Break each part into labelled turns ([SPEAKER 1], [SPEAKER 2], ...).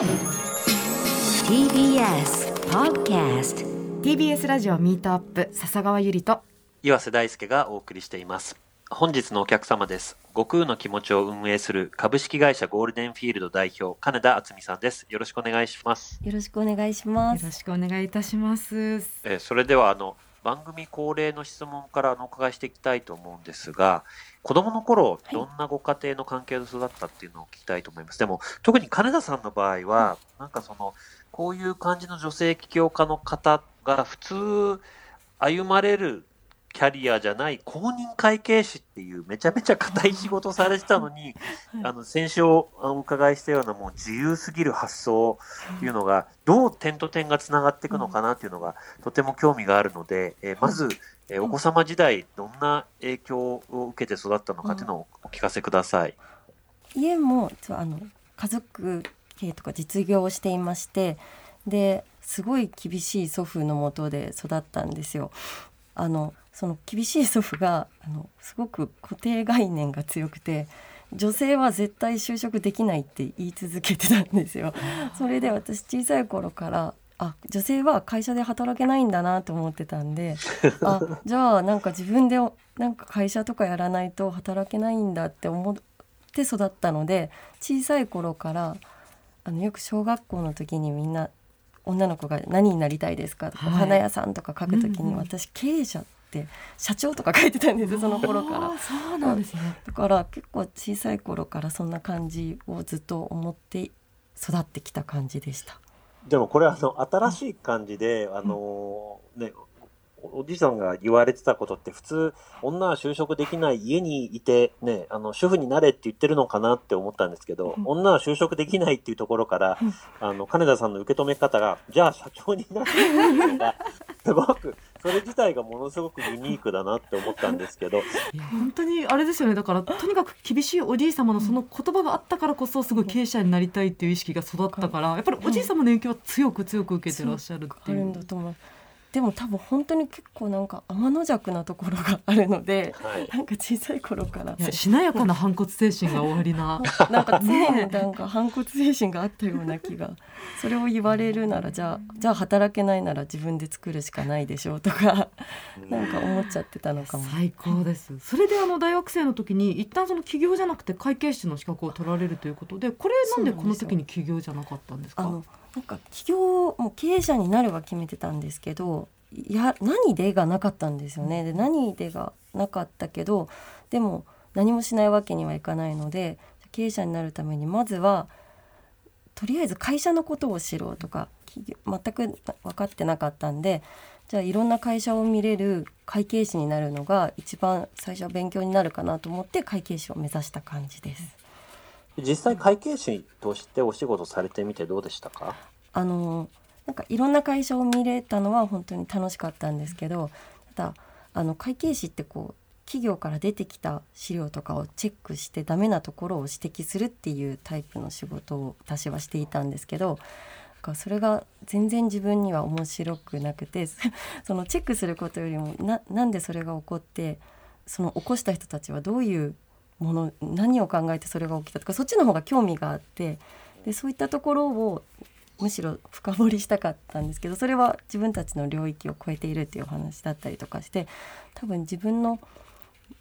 [SPEAKER 1] TBS Podcast
[SPEAKER 2] TBS ラジオミートアップ笹川ゆりと。
[SPEAKER 3] 岩瀬大輔がお送りしています。本日のお客様です。悟空の気持ちを運営する株式会社ゴールデンフィールド代表金田敦美さんです。よろしくお願いします、
[SPEAKER 4] よろしくお願いします。
[SPEAKER 2] よろしくお願いいたします。
[SPEAKER 3] えーそれではあの番組恒例の質問からお伺いしていきたいと思うんですが子供の頃
[SPEAKER 4] い。
[SPEAKER 3] どんなご家庭の関係で育ったっていうのを聞きたいと思います、でも特に金田さんの場合はなんかそのこういう感じの女性起業家の方が普通歩まれるキャリアじゃない公認会計士っていうめちゃめちゃ硬い仕事されてたのに、あの先週お伺いしたようなもう自由すぎる発想っていうのがどう点と点がつながっていくのかなっていうのがとても興味があるので、えーまず、えーお子様時代どんな影響を受けて育ったのかっていうのをお聞かせください。
[SPEAKER 4] 家もあの家族系とか実業をしていましてですごい厳しい祖父のもとで育ったんですよ。あのその厳しい祖父があのすごく固定概念が強くて女性は絶対就職できないって言い続けてたんですよ。それで私小さい頃からあ女性は会社で働けないんだなと思ってたんで あじゃあなんか自分でなんか会社とかやらないと働けないんだって思って育ったので小さい頃からあのよく小学校の時にみんな女の子が何になりたいですか？とか、
[SPEAKER 2] はい。
[SPEAKER 4] お花屋さんとか書く時に、私経営者って社長とか書いてたんですその頃から。
[SPEAKER 2] そうなんですね。
[SPEAKER 4] だから結構小さい頃からそんな感じをずっと思って育ってきた感じでした。
[SPEAKER 3] でもこれはあの新しい感じで、あのね、おじいさんが言われてたことって普通女は就職できない家にいてねあの主婦になれって言ってるのかなって思ったんですけど、
[SPEAKER 4] うん。
[SPEAKER 3] 女は就職できないっていうところから、
[SPEAKER 4] うん。
[SPEAKER 3] あの金田さんの受け止め方がじゃあ社長になってっていうのがすごくそれ自体がものすごくユニークだなって思ったんですけど。
[SPEAKER 2] 本当にあれですよね。だからとにかく厳しいおじい様のその言葉があったからこそすごい経営者になりたいっていう意識が育ったからやっぱりおじい様の影響は強く強く受けてらっしゃるって
[SPEAKER 4] ある
[SPEAKER 2] いう
[SPEAKER 4] んだと思うでも多分本当に結構なんか天の弱なところがあるので
[SPEAKER 3] はい。
[SPEAKER 4] なんか小さい頃から。
[SPEAKER 2] いやしなやかな反骨精神がおありな。
[SPEAKER 4] なんか常になんか反骨精神があったような気が。それを言われるならじゃあじゃあ働けないなら自分で作るしかないでしょうとかなんか思っちゃってたのかも。
[SPEAKER 2] 最高です。それであの大学生の時に一旦その起業じゃなくて会計士の資格を取られるということでこれなんでこの時に起業じゃなかったんですか？
[SPEAKER 4] あのなんか起業もう経営者になるは決めてたんですけどいや何でがなかったんですよね。で何でがなかったけどでも何もしないわけにはいかないので経営者になるためにまずはとりあえず会社のことを知ろうとか企業全く分かってなかったんでじゃあいろんな会社を見れる会計士になるのが一番最初は勉強になるかなと思って会計士を目指した感じです。
[SPEAKER 3] 実際会計士としてお仕事されてみてどうでしたか？
[SPEAKER 4] あのなんかいろんな会社を見れたのは本当に楽しかったんですけどただあの会計士ってこう企業から出てきた資料とかをチェックしてダメなところを指摘するっていうタイプの仕事を私はしていたんですけどなんかそれが全然自分には面白くなくて そのチェックすることよりもななんでそれが起こってその起こした人たちはどういうもの何を考えてそれが起きたとかそっちの方が興味があってでそういったところをむしろ深掘りしたかったんですけどそれは自分たちの領域を超えているっていうお話だったりとかして多分自分の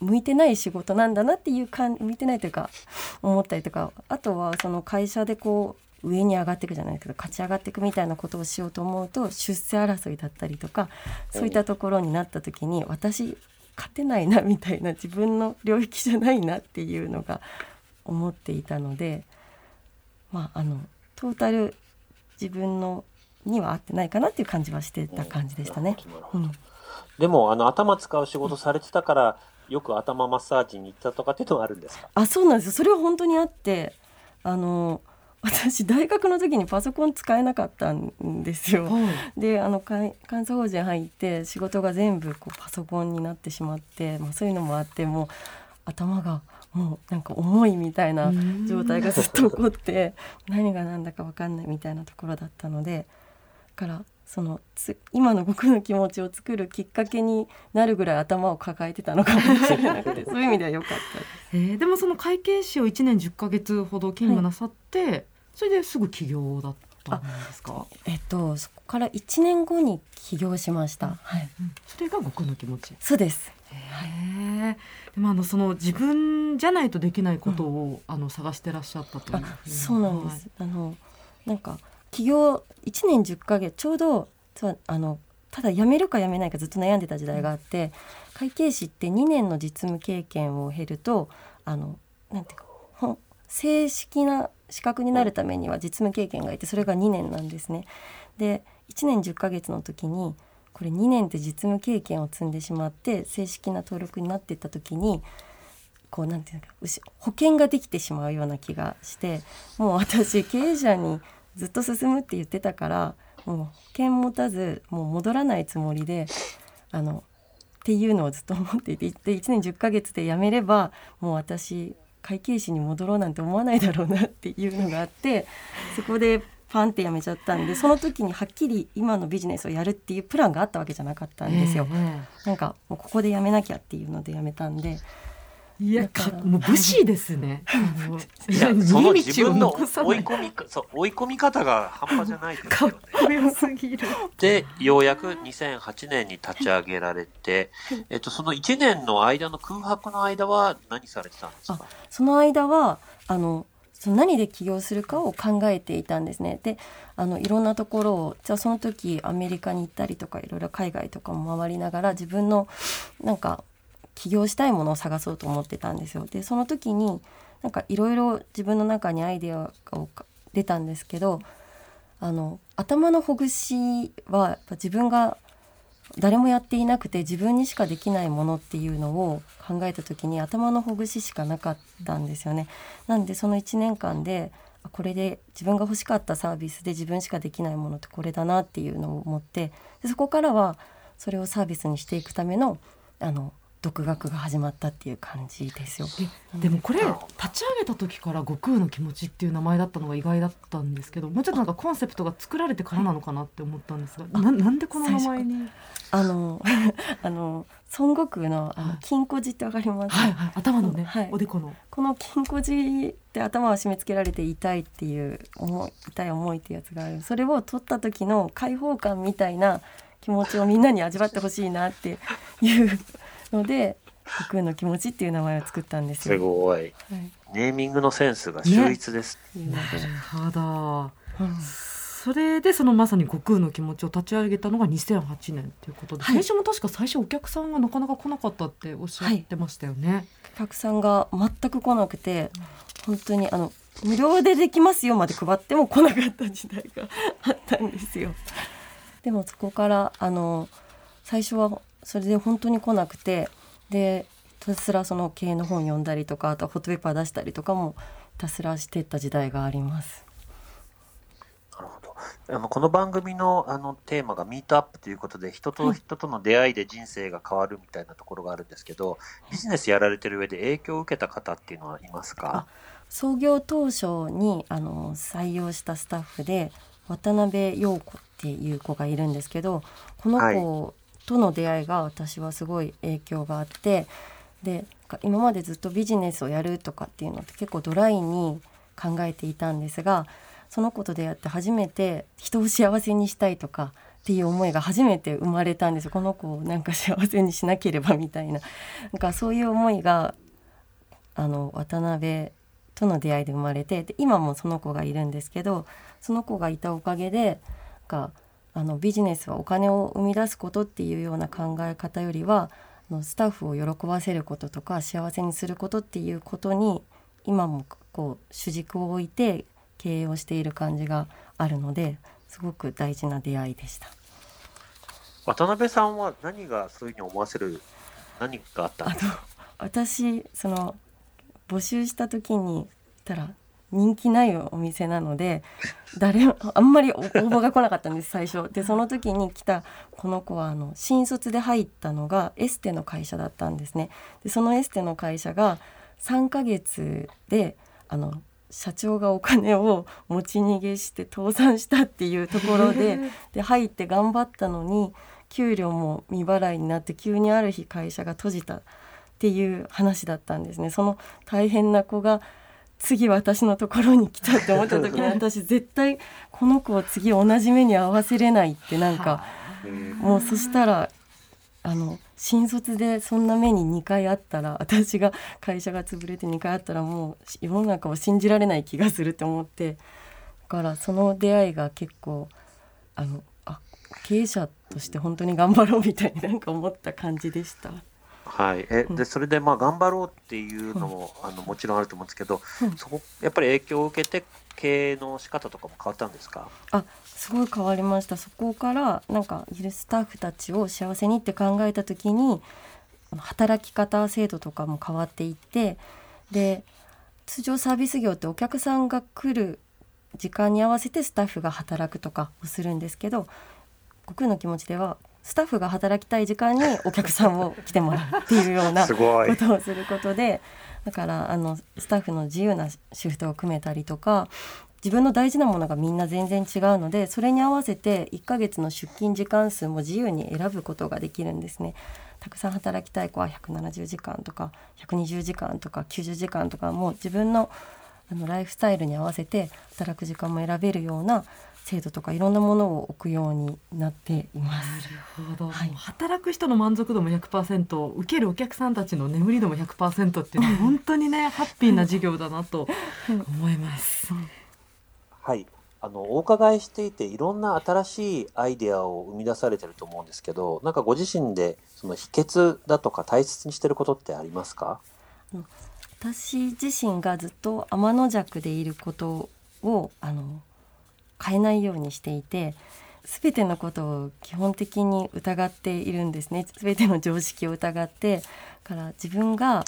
[SPEAKER 4] 向いてない仕事なんだなっていう感向いてないというか思ったりとかあとはその会社でこう上に上がっていくじゃないけど勝ち上がっていくみたいなことをしようと思うと出世争いだったりとかそういったところになった時に私勝てないなみたいな自分の領域じゃないなっていうのが思っていたのでまああのトータル自分のには合ってないかなっていう感じはしてた感じでしたね。うん、
[SPEAKER 3] でもあの頭使う仕事されてたからよく頭マッサージに行ったとかっていうのはあるんですか？
[SPEAKER 4] あそうなんですよ。それは本当にあってあの私大学の時にパソコン使えなかったんですよ。
[SPEAKER 2] はい
[SPEAKER 4] であの監監査法人入って仕事が全部こうパソコンになってしまって、まあ、そういうのもあってもう頭がもうなんか重いみたいな状態がずっと起こって何が何だか分かんないみたいなところだったのでだからそのつ今の僕の気持ちを作るきっかけになるぐらい頭を抱えてたのかもしれなくて そういう意味では良かったです。
[SPEAKER 2] えーでもその会計士を1年10ヶ月ほど勤務なさって、それですぐ起業だったんですか？
[SPEAKER 4] えっとそこから1年後に起業しました、はい。
[SPEAKER 2] うんそれが悟空の気持ち。
[SPEAKER 4] そうです。
[SPEAKER 2] へえ。でもあのその自分じゃないとできないことを、あの探してらっしゃったという
[SPEAKER 4] そうなんです、あのなんか起業1年10ヶ月ちょうどそうあのただ辞めるか辞めないかずっと悩んでた時代があって会計士って2年の実務経験を経るとあのなんていうか正式な資格になるためには実務経験がいてそれが2年なんですね。で1年10ヶ月の時にこれ2年って実務経験を積んでしまって正式な登録になっていった時にこうなんていうのか保険ができてしまうような気がしてもう私経営者にずっと進むって言ってたからもう保険持たずもう戻らないつもりであのっていうのをずっと思っていて1年10ヶ月で辞めればもう私会計士に戻ろうなんて思わないだろうなっていうのがあってそこでパンって辞めちゃったんでその時にはっきり今のビジネスをやるっていうプランがあったわけじゃなかったんですよ。
[SPEAKER 2] え
[SPEAKER 4] なんかもうここで辞めなきゃっていうので辞めたんで
[SPEAKER 2] えいや
[SPEAKER 4] だか
[SPEAKER 2] もう武士ですね。
[SPEAKER 3] いや その自分の追い込みか そう追い込み方が半端じゃないです
[SPEAKER 2] かっ。こよすぎる。
[SPEAKER 3] でようやく2008年に立ち上げられて、えっと、その1年の間の空白の間は何されてたんですか？
[SPEAKER 4] その間はあのその何で起業するかを考えていたんですね。であのいろんなところをじゃあその時アメリカに行ったりとかいろいろ海外とかも回りながら自分のなんか起業したいものを探そうと思ってたんですよ。でその時になんかいろいろ自分の中にアイデアが出たんですけどあの頭のほぐしはやっぱ自分が誰もやっていなくて自分にしかできないものっていうのを考えた時に頭のほぐししかなかったんですよね。なんでその1年間であこれで自分が欲しかったサービスで自分しかできないものってこれだなっていうのを思ってでそこからはそれをサービスにしていくためのあの独学が始まったっていう感じですよ。
[SPEAKER 2] えでもこれ立ち上げた時から悟空の気持ちっていう名前だったのが意外だったんですけどもうちょっとなんかコンセプトが作られてからなのかなって思ったんですが、ななんでこの名前に？
[SPEAKER 4] あの あの孫悟空のあ
[SPEAKER 2] はい
[SPEAKER 4] の金庫寺ってわかります、
[SPEAKER 2] はい。はい。頭のね、
[SPEAKER 4] はい。
[SPEAKER 2] おでこの。
[SPEAKER 4] この金庫寺って頭を締め付けられて痛いっていう思い痛い思いってやつがある。それを取った時の解放感みたいな気持ちをみんなに味わってほしいなっていうので「悟空の気持ち」っていう名前を作ったんです
[SPEAKER 3] す
[SPEAKER 4] よ。
[SPEAKER 3] ごい。
[SPEAKER 4] はい
[SPEAKER 3] ネーミングのセンスが秀逸です。
[SPEAKER 2] な
[SPEAKER 4] いうので
[SPEAKER 2] るほど
[SPEAKER 4] うん
[SPEAKER 2] それでそのまさに悟空の気持ちを立ち上げたのが2008年ということで、
[SPEAKER 4] はい
[SPEAKER 2] 最初も確か最初お客さんがなかなか来なかったっておっしゃってましたよね、
[SPEAKER 4] お客さんが全く来なくて本当にあの無料でできますよまで配っても来なかった時代があったんですよ。でもそこからあの最初はそれで本当に来なくてでひたすらその経営の本読んだりとかあとはホットペッパー出したりとかもひたすらしてった時代があります。
[SPEAKER 3] なるほど。あのこの番組のあのテーマがミートアップということで、人と人との出会いで人生が変わるみたいなところがあるんですけど、ビジネスやられてる上で影響を受けた方っていうのはいますか？
[SPEAKER 4] 創業当初にあの採用したスタッフで渡辺陽子っていう子がいるんですけどこの子との出会いが私はすごい影響があってで今までずっとビジネスをやるとかっていうのって結構ドライに考えていたんですがその子と出会って初めて人を幸せにしたいとかっていう思いが初めて生まれたんですこの子をなんか幸せにしなければみたいな。なんかそういう思いがあの渡辺との出会いで生まれてで今もその子がいるんですけどその子がいたおかげでなんかあのビジネスはお金を生み出すことっていうような考え方よりはあのスタッフを喜ばせることとか幸せにすることっていうことに今もこう主軸を置いて経営をしている感じがあるのですごく大事な出会いでした。
[SPEAKER 3] 渡辺さんは何がそういうふうに思わせる何があったんですか？
[SPEAKER 4] 私その募集した時にたら人気ないお店なので誰もあんまり応募が来なかったんです最初。でその時に来たこの子はあの新卒で入ったのがエステの会社だったんですね。でそのエステの会社が3ヶ月であの社長がお金を持ち逃げして倒産したっていうところでで入って頑張ったのに給料も未払いになって急にある日会社が閉じたっていう話だったんですね。その大変な子が次私のところに来たって思った時に 私絶対この子を次同じ目に合わせれないってなんかもうそしたらあの新卒でそんな目に2回あったら私が会社が潰れて2回あったらもう世の中を信じられない気がするって思ってだからその出会いが結構あのあ経営者として本当に頑張ろうみたいになんか思った感じでした。
[SPEAKER 3] はい、え
[SPEAKER 4] うん。
[SPEAKER 3] でそれでまあ頑張ろうっていうのも、あのもちろんあると思うんですけど、
[SPEAKER 4] うん。
[SPEAKER 3] そこやっぱり影響を受けて経営の仕方とかも変わったんですか？
[SPEAKER 4] あすごい変わりました。そこからなんかいるスタッフたちを幸せにって考えた時にあの働き方制度とかも変わっていってで通常サービス業ってお客さんが来る時間に合わせてスタッフが働くとかをするんですけど僕の気持ちではスタッフが働きたい時間にお客さんを来てもらうっていうような ことをすることでだからあのスタッフの自由なシフトを組めたりとか自分の大事なものがみんな全然違うのでそれに合わせて1ヶ月の出勤時間数も自由に選ぶことができるんですね。たくさん働きたい子は170時間とか120時間とか90時間とかもう自分のあのライフスタイルに合わせて働く時間も選べるような制度とかいろんなものを置くようになっています。
[SPEAKER 2] なるほど、
[SPEAKER 4] はい。
[SPEAKER 2] 働く人の満足度も100%受けるお客さんたちの眠り度も100%っていうのは 本当にねハッピーな事業だなと思います。
[SPEAKER 3] はい。あのお伺いしていていろんな新しいアイデアを生み出されてると思うんですけどなんかご自身でその秘訣だとか大切にしてることってありますか？
[SPEAKER 4] 私自身がずっと天の弱でいることをあの変えないようにしていて全てのことを基本的に疑っているんですね。全ての常識を疑ってだから自分があ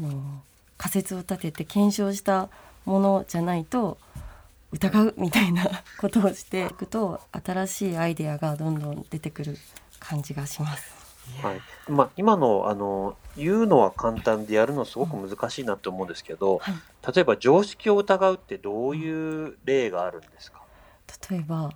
[SPEAKER 4] の仮説を立てて検証したものじゃないと疑うみたいな ことをしていくと新しいアイデアがどんどん出てくる感じがします。
[SPEAKER 3] はい。まあ、今のあの言うのは簡単でやるのすごく難しいなと思うんですけど、
[SPEAKER 4] はい。
[SPEAKER 3] 例えば常識を疑うってどういう例があるんですか、
[SPEAKER 4] 例えば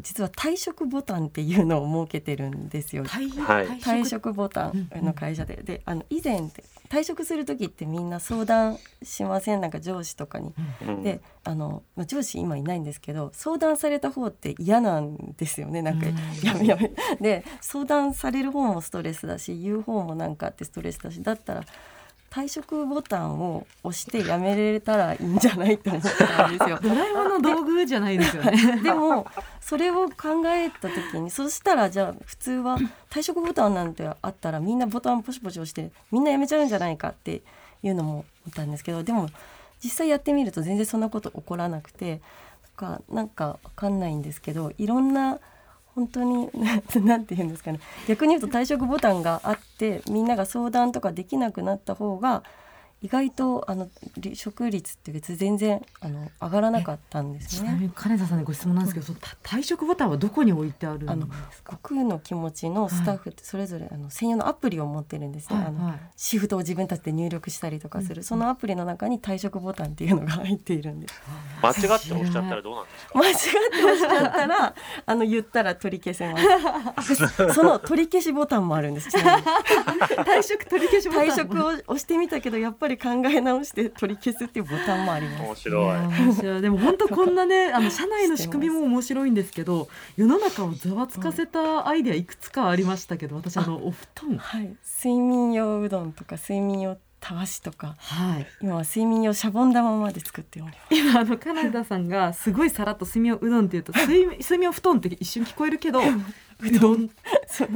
[SPEAKER 4] 実は退職ボタンっていうのを設けてるんですよ。
[SPEAKER 2] 退
[SPEAKER 3] はい。
[SPEAKER 4] 退職ボタンの会社で、であの以前って退職する時ってみんな相談しません？なんか上司とかに。
[SPEAKER 3] うん。
[SPEAKER 4] であのまあ上司今いないんですけど相談された方って嫌なんですよね。なんか
[SPEAKER 2] うん。
[SPEAKER 4] やめやめ。で相談される方もストレスだし言う方もなんかあってストレスだしだったら退職ボタンを押してやめれたらいいんじゃないって思ったんですよ。
[SPEAKER 2] ドラえもんの道具じゃないですよね。
[SPEAKER 4] でもそれを考えた時にそしたらじゃあ普通は退職ボタンなんてあったらみんなボタンポチポチ押してみんな辞めちゃうんじゃないかっていうのも思ったんですけどでも実際やってみると全然そんなこと起こらなくてなんかなんかわかんないんですけどいろんな本当にな なんて言うんですかね。逆に言うと退職ボタンがあってみんなが相談とかできなくなった方が意外とあの離職率って別に全然あの上がらなかったんですね。
[SPEAKER 2] ちなみに金田さんにご質問なんですけど、そのた退職ボタンはどこに置いてあるん
[SPEAKER 4] あの
[SPEAKER 2] ですか？
[SPEAKER 4] 悟空の気持ちのスタッフってそれぞれあの専用のアプリを持ってるんですね、あの
[SPEAKER 2] はい。はい
[SPEAKER 4] シフトを自分たちで入力したりとかする、
[SPEAKER 2] うん。
[SPEAKER 4] そのアプリの中に退職ボタンっていうのが入っているんです。
[SPEAKER 3] 間違って押しちゃったらどうなんですか？
[SPEAKER 4] 間違って押しちゃったらあの言ったら取り消せます。その取り消しボタンもあるんです。
[SPEAKER 2] 退職取り消しボタン。
[SPEAKER 4] 退職を押してみたけどやっぱり考え直して取り消すっていうボタンもあります。
[SPEAKER 3] 面白い。
[SPEAKER 2] いや面白い。でも本当こんなね あの社内の仕組みも面白いんですけど世の中をざわつかせたアイデアいくつかありましたけど私あのお布団。
[SPEAKER 4] はい。睡眠用うどんとか睡眠用たわしとか。
[SPEAKER 2] はい。
[SPEAKER 4] 今は睡眠用シャボン玉まで作っております。
[SPEAKER 2] 今あの金田さんがすごいさらっと睡眠うどんって言うと睡眠睡眠布団って一瞬聞こえるけど うどん。
[SPEAKER 4] そう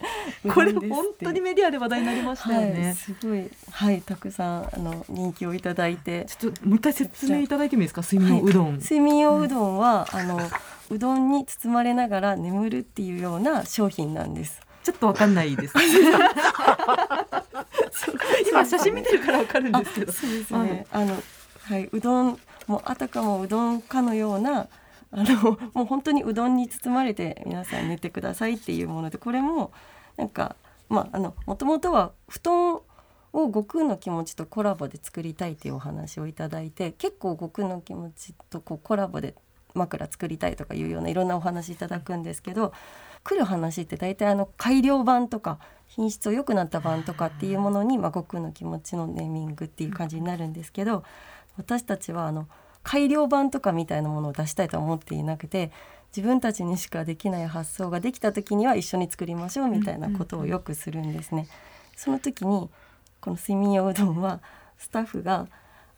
[SPEAKER 2] これ本当にメディアで話題になりましたよ
[SPEAKER 4] はい、
[SPEAKER 2] ね、
[SPEAKER 4] すごい。はいたくさんあの人気をいただいて。
[SPEAKER 2] ちょっともう一回説明いただいてもいいですか？睡眠うどん、
[SPEAKER 4] 睡眠用うどんは、あのうどんに包まれながら眠るっていうような商品なんです。
[SPEAKER 2] ちょっとわかんないです。今写真見てるからわかるんですけど。
[SPEAKER 4] そうですね。あのはいうどんもうあたかもうどんかのようなあのもう本当にうどんに包まれて皆さん寝てくださいっていうものでこれもなんかまああのもともとは布団を悟空の気持ちとコラボで作りたいっていうお話をいただいて結構悟空の気持ちとこうコラボで枕作りたいとかいうようないろんなお話いただくんですけど来る話って大体あの改良版とか品質を良くなった版とかっていうものに、まあ、悟空の気持ちのネーミングっていう感じになるんですけど私たちはあの改良版とかみたいなものを出したいとは思っていなくて自分たちにしかできない発想ができた時には一緒に作りましょうみたいなことをよくするんですね。その時にこの睡眠用うどんはスタッフが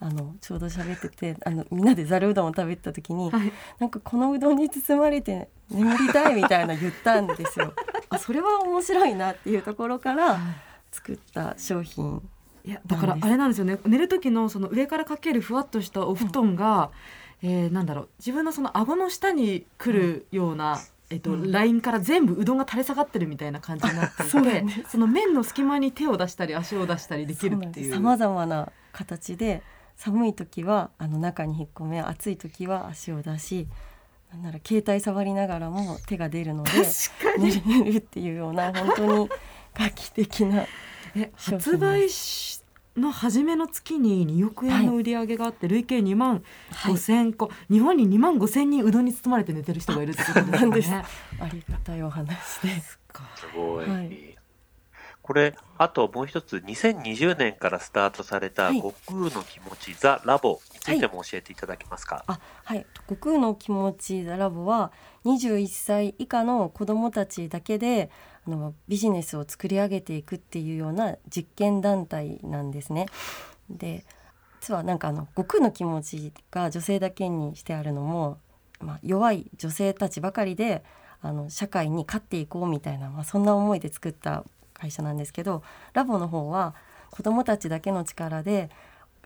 [SPEAKER 4] あのちょうど喋っててあのみんなでざるうどんを食べてた時に、
[SPEAKER 2] はい
[SPEAKER 4] なんかこのうどんに包まれて眠りたいみたいな言ったんですよ。あそれは面白いなっていうところから作った商品
[SPEAKER 2] いやだからあれなんですよね。寝る時のその上からかけるふわっとしたお布団が、えーなんだろう。自分のその顎の下に来るような、えっと
[SPEAKER 4] うん。
[SPEAKER 2] ラインから全部うどんが垂れ下がってるみたいな感じになっていて
[SPEAKER 4] そうなんです。
[SPEAKER 2] その面の隙間に手を出したり足を出したりできるっていう。
[SPEAKER 4] さまざまな形で寒い時はあの中に引っ込め暑い時は足を出しなんなら携帯触りながらも手が出るので
[SPEAKER 2] 確か
[SPEAKER 4] 寝
[SPEAKER 2] に。
[SPEAKER 4] れるっていうような本当に画期的な
[SPEAKER 2] え発売しの初めの月に2億円の売り上げがあって、累計2万
[SPEAKER 4] はい
[SPEAKER 2] 5千個、日本に2万5千人うどんに包まれて寝てる人がいるってこと
[SPEAKER 4] なんです。
[SPEAKER 2] ね。
[SPEAKER 4] ありがたいお話で。す。
[SPEAKER 2] か。
[SPEAKER 3] すごい。
[SPEAKER 4] はい。
[SPEAKER 3] これ、あともう一つ、2020年からスタートされた、
[SPEAKER 4] はい。
[SPEAKER 3] 悟空の気持ち、ザ・ラボについても教えていただけますか？
[SPEAKER 4] あはい。悟空の気持ちラボは21歳以下の子どもたちだけであのビジネスを作り上げていくっていうような実験団体なんですね。で実はなんかあの悟空の気持ちが女性だけにしてあるのも、まあ、弱い女性たちばかりであの社会に勝っていこうみたいな、まあ、そんな思いで作った会社なんですけどラボの方は子どもたちだけの力で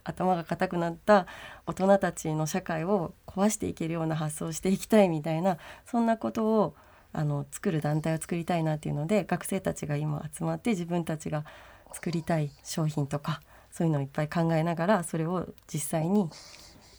[SPEAKER 4] 頭が固くなった大人たちの社会を壊していけるような発想をしていきたいみたいなそんなことをあの作る団体を作りたいなっていうので学生たちが今集まって自分たちが作りたい商品とかそういうのをいっぱい考えながらそれを実際に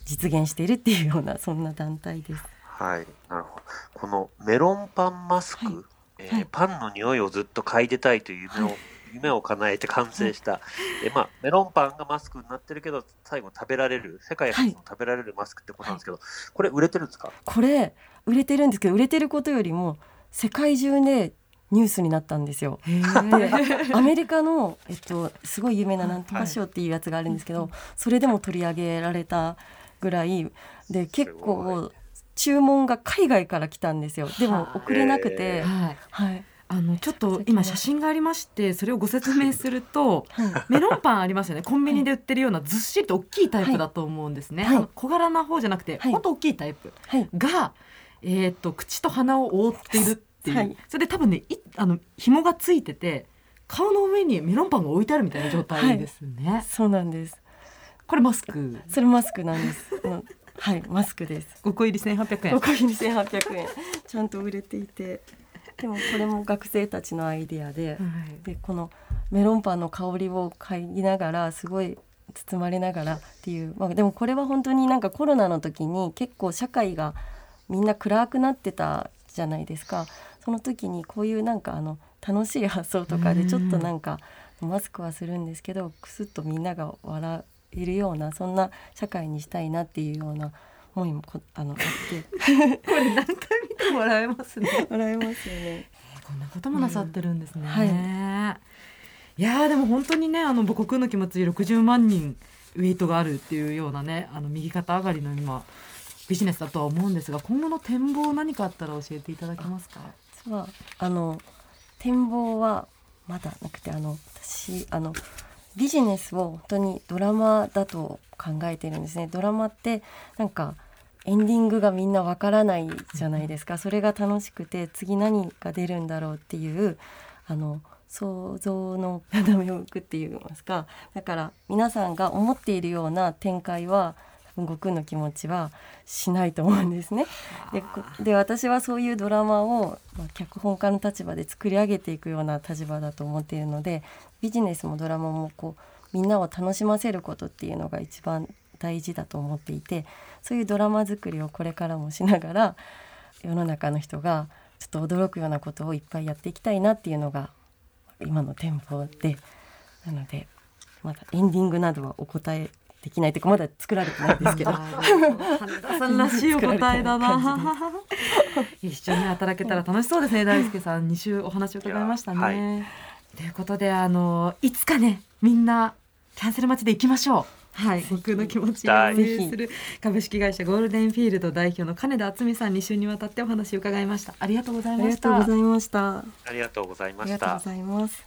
[SPEAKER 4] 実現しているっていうようなそんな団体です。
[SPEAKER 3] はい、なるほど。このメロンパンマスク、
[SPEAKER 4] はい
[SPEAKER 3] えー
[SPEAKER 4] はい
[SPEAKER 3] パンの匂いをずっと嗅いでたいという夢を、
[SPEAKER 4] はい
[SPEAKER 3] 夢を叶えて完成した、えまあ、メロンパンがマスクになってるけど、最後食べられる、世界初の食べられるマスクってことなんですけど、これ売れてるんですか？
[SPEAKER 4] これ売れてるんですけど売れてることよりも世界中でニュースになったんですよ。アメリカの、えっと、すごい有名ななんとか賞っていうやつがあるんですけど、それでも取り上げられたぐらいで結構注文が海外から来たんですよ。でも送れなくて、
[SPEAKER 2] はい。
[SPEAKER 4] はい
[SPEAKER 2] あのちょっと今写真がありましてそれをご説明すると メロンパンありますよね。コンビニで売ってるようなずっしりと大きいタイプだと思うんですね、
[SPEAKER 4] はい。
[SPEAKER 2] 小柄な方じゃなくて、
[SPEAKER 4] はい。
[SPEAKER 2] ほんと大きいタイプ
[SPEAKER 4] はい。
[SPEAKER 2] が、えー、と口と鼻を覆ってるっていう、
[SPEAKER 4] はい。
[SPEAKER 2] それで多分ねいあの紐がついてて顔の上にメロンパンが置いてあるみたいな状態ですね、
[SPEAKER 4] そうなんです。
[SPEAKER 2] これマスク？
[SPEAKER 4] それマスクなんです。はいマスクです。
[SPEAKER 2] 5個入り1800円。
[SPEAKER 4] 5個入り1800円。ちゃんと売れていてでもこれも学生たちのアイデアで、
[SPEAKER 2] はい。
[SPEAKER 4] でこのメロンパンの香りを嗅ぎながらすごい包まれながらっていう、まあ、でもこれは本当になんかコロナの時に結構社会がみんな暗くなってたじゃないですか。その時にこういうなんかあの楽しい発想とかでちょっとなんかマスクはするんですけどくすっとみんなが笑えるようなそんな社会にしたいなっていうような思いもこあのあって
[SPEAKER 2] これ何回見てもらえますね
[SPEAKER 4] 笑えますよね。
[SPEAKER 2] こんなこともなさってるんですね。
[SPEAKER 4] うんはい
[SPEAKER 2] やーでも本当にねあの母国の気持ち60万人ウェイトがあるっていうようなねあの右肩上がりの今ビジネスだとは思うんですが今後の展望何かあったら教えていただけますか？
[SPEAKER 4] 実はあの展望はまだなくてあの私あのビジネスを本当にドラマだと考えてるんですねドラマってなんかエンディングがみんなわからないじゃないですか。それが楽しくて次何が出るんだろうっていうあの想像の斜めを向くって言いますか。だから皆さんが思っているような展開は悟空の気持ちはしないと思うんですね。で私はそういうドラマを、まあ、脚本家の立場で作り上げていくような立場だと思っているのでビジネスもドラマもこうみんなを楽しませることっていうのが一番大事だと思っていてそういうドラマ作りをこれからもしながら世の中の人がちょっと驚くようなことをいっぱいやっていきたいなっていうのが今の展望で。なのでまだエンディングなどはお答えできないというかまだ作られてないんですけど。
[SPEAKER 2] さんらしいお答えだな。一緒に働けたら楽しそうですね大輔さん。2週お話を伺いましたね。
[SPEAKER 3] いや
[SPEAKER 2] ということであのいつかねみんなキャンセル待ちで行きましょはい、僕の気持ちを
[SPEAKER 3] はい
[SPEAKER 2] 運営する株式会社ゴールデンフィールド代表の金田敦美さんに週にわたってお話を伺いました。ありがとうござい
[SPEAKER 4] あり
[SPEAKER 2] ました
[SPEAKER 4] がとうご。ざいました。
[SPEAKER 3] ありがとうござい
[SPEAKER 4] あ
[SPEAKER 3] ました
[SPEAKER 4] りがとうご。ざいます。